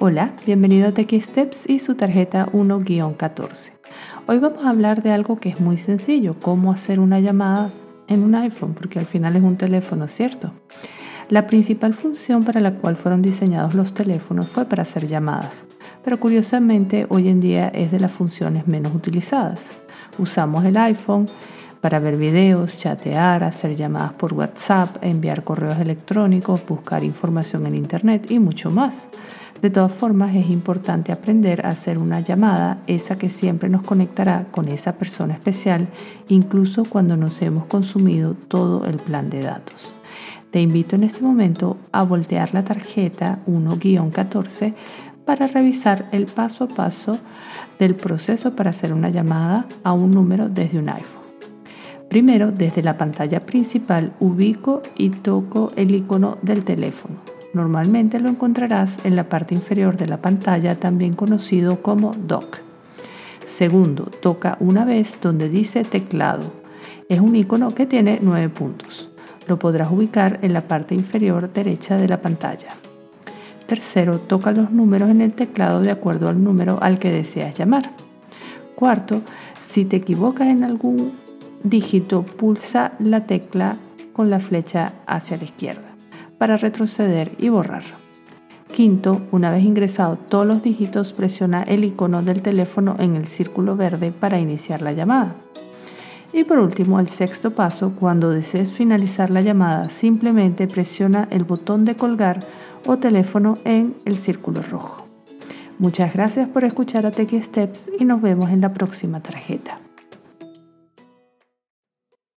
Hola, bienvenido a Techie Steps y su tarjeta 1-14. Hoy vamos a hablar de algo que es muy sencillo, cómo hacer una llamada en un iPhone, porque al final es un teléfono, ¿cierto? La principal función para la cual fueron diseñados los teléfonos fue para hacer llamadas, pero curiosamente hoy en día es de las funciones menos utilizadas. Usamos el iPhone para ver videos, chatear, hacer llamadas por WhatsApp, enviar correos electrónicos, buscar información en Internet y mucho más. De todas formas, es importante aprender a hacer una llamada, esa que siempre nos conectará con esa persona especial, incluso cuando nos hemos consumido todo el plan de datos. Te invito en este momento a voltear la tarjeta 1-14 para revisar el paso a paso del proceso para hacer una llamada a un número desde un iPhone. Primero, desde la pantalla principal ubico y toco el icono del teléfono. Normalmente lo encontrarás en la parte inferior de la pantalla, también conocido como dock. Segundo, toca una vez donde dice teclado. Es un icono que tiene nueve puntos. Lo podrás ubicar en la parte inferior derecha de la pantalla. Tercero, toca los números en el teclado de acuerdo al número al que deseas llamar. Cuarto, si te equivocas en algún dígito pulsa la tecla con la flecha hacia la izquierda para retroceder y borrar. Quinto, una vez ingresado todos los dígitos, presiona el icono del teléfono en el círculo verde para iniciar la llamada. Y por último, el sexto paso, cuando desees finalizar la llamada, simplemente presiona el botón de colgar o teléfono en el círculo rojo. Muchas gracias por escuchar a Techie Steps y nos vemos en la próxima tarjeta.